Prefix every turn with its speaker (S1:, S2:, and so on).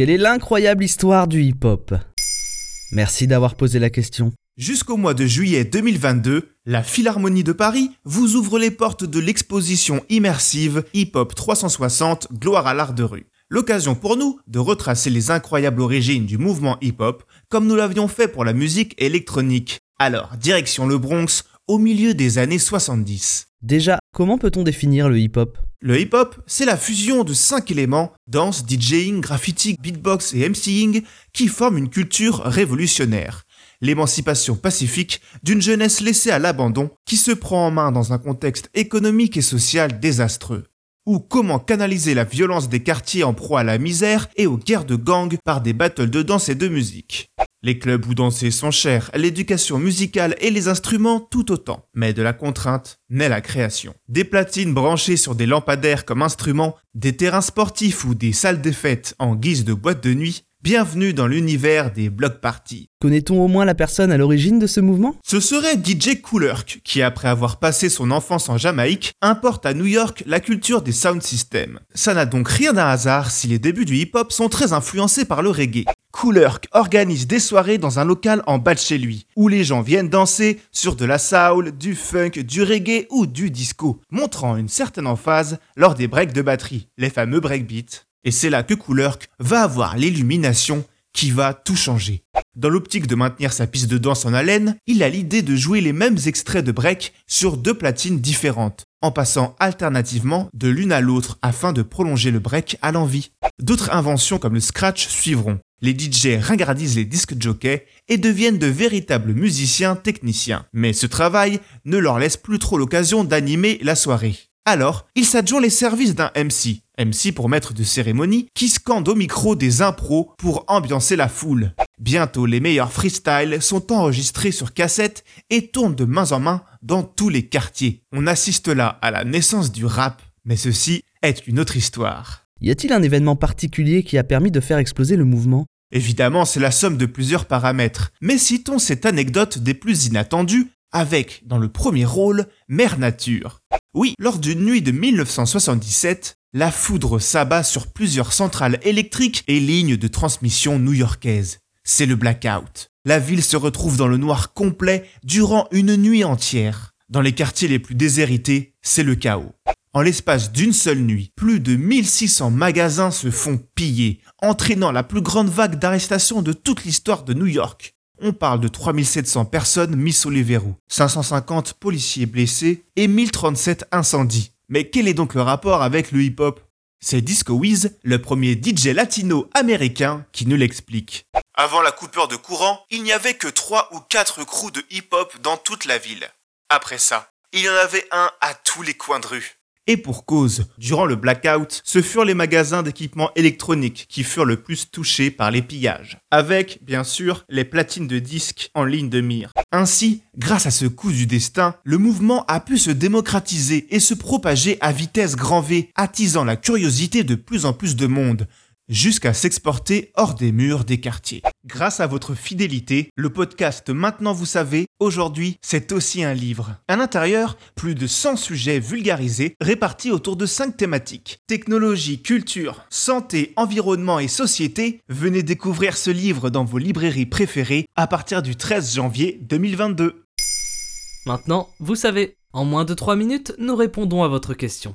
S1: Quelle est l'incroyable histoire du hip-hop Merci d'avoir posé la question.
S2: Jusqu'au mois de juillet 2022, la Philharmonie de Paris vous ouvre les portes de l'exposition immersive Hip Hop 360 Gloire à l'art de rue. L'occasion pour nous de retracer les incroyables origines du mouvement hip-hop comme nous l'avions fait pour la musique électronique. Alors, direction le Bronx au milieu des années 70.
S1: Déjà, comment peut-on définir le hip-hop?
S2: Le hip-hop, c'est la fusion de cinq éléments, danse, DJing, graffiti, beatbox et MCing, qui forment une culture révolutionnaire. L'émancipation pacifique d'une jeunesse laissée à l'abandon qui se prend en main dans un contexte économique et social désastreux. Ou comment canaliser la violence des quartiers en proie à la misère et aux guerres de gangs par des battles de danse et de musique. Les clubs où danser sont chers, l'éducation musicale et les instruments tout autant. Mais de la contrainte naît la création. Des platines branchées sur des lampadaires comme instruments, des terrains sportifs ou des salles de fête en guise de boîte de nuit, bienvenue dans l'univers des block parties.
S1: Connaît-on au moins la personne à l'origine de ce mouvement?
S2: Ce serait DJ Coolerk, qui après avoir passé son enfance en Jamaïque, importe à New York la culture des sound systems. Ça n'a donc rien d'un hasard si les débuts du hip-hop sont très influencés par le reggae. Coolerk organise des soirées dans un local en bas de chez lui, où les gens viennent danser sur de la soul, du funk, du reggae ou du disco, montrant une certaine emphase lors des breaks de batterie, les fameux breakbeats. Et c'est là que Coolerk va avoir l'illumination qui va tout changer. Dans l'optique de maintenir sa piste de danse en haleine, il a l'idée de jouer les mêmes extraits de break sur deux platines différentes, en passant alternativement de l'une à l'autre afin de prolonger le break à l'envie. D'autres inventions comme le scratch suivront. Les DJ ringardisent les disques jockeys et deviennent de véritables musiciens techniciens. Mais ce travail ne leur laisse plus trop l'occasion d'animer la soirée. Alors, ils s'adjoignent les services d'un MC, MC pour maître de cérémonie, qui scande au micro des impros pour ambiancer la foule. Bientôt, les meilleurs freestyles sont enregistrés sur cassette et tournent de main en main dans tous les quartiers. On assiste là à la naissance du rap, mais ceci est une autre histoire.
S1: Y a-t-il un événement particulier qui a permis de faire exploser le mouvement?
S2: Évidemment, c'est la somme de plusieurs paramètres, mais citons cette anecdote des plus inattendues avec, dans le premier rôle, Mère Nature. Oui, lors d'une nuit de 1977, la foudre s'abat sur plusieurs centrales électriques et lignes de transmission new-yorkaises. C'est le blackout. La ville se retrouve dans le noir complet durant une nuit entière. Dans les quartiers les plus déshérités, c'est le chaos. En l'espace d'une seule nuit, plus de 1600 magasins se font piller, entraînant la plus grande vague d'arrestations de toute l'histoire de New York. On parle de 3700 personnes mises sous les verrous, 550 policiers blessés et 1037 incendies. Mais quel est donc le rapport avec le hip-hop? C'est Disco Wiz, le premier DJ latino-américain, qui nous l'explique. Avant la coupure de courant, il n'y avait que 3 ou 4 crews de hip-hop dans toute la ville. Après ça, il y en avait un à tous les coins de rue. Et pour cause, durant le blackout, ce furent les magasins d'équipements électroniques qui furent le plus touchés par les pillages, avec, bien sûr, les platines de disques en ligne de mire. Ainsi, grâce à ce coup du destin, le mouvement a pu se démocratiser et se propager à vitesse grand V, attisant la curiosité de plus en plus de monde, jusqu'à s'exporter hors des murs des quartiers. Grâce à votre fidélité, le podcast Maintenant vous savez, aujourd'hui, c'est aussi un livre. À l'intérieur, plus de 100 sujets vulgarisés répartis autour de 5 thématiques. Technologie, culture, santé, environnement et société. Venez découvrir ce livre dans vos librairies préférées à partir du 13 janvier 2022.
S3: Maintenant, vous savez, en moins de 3 minutes, nous répondons à votre question.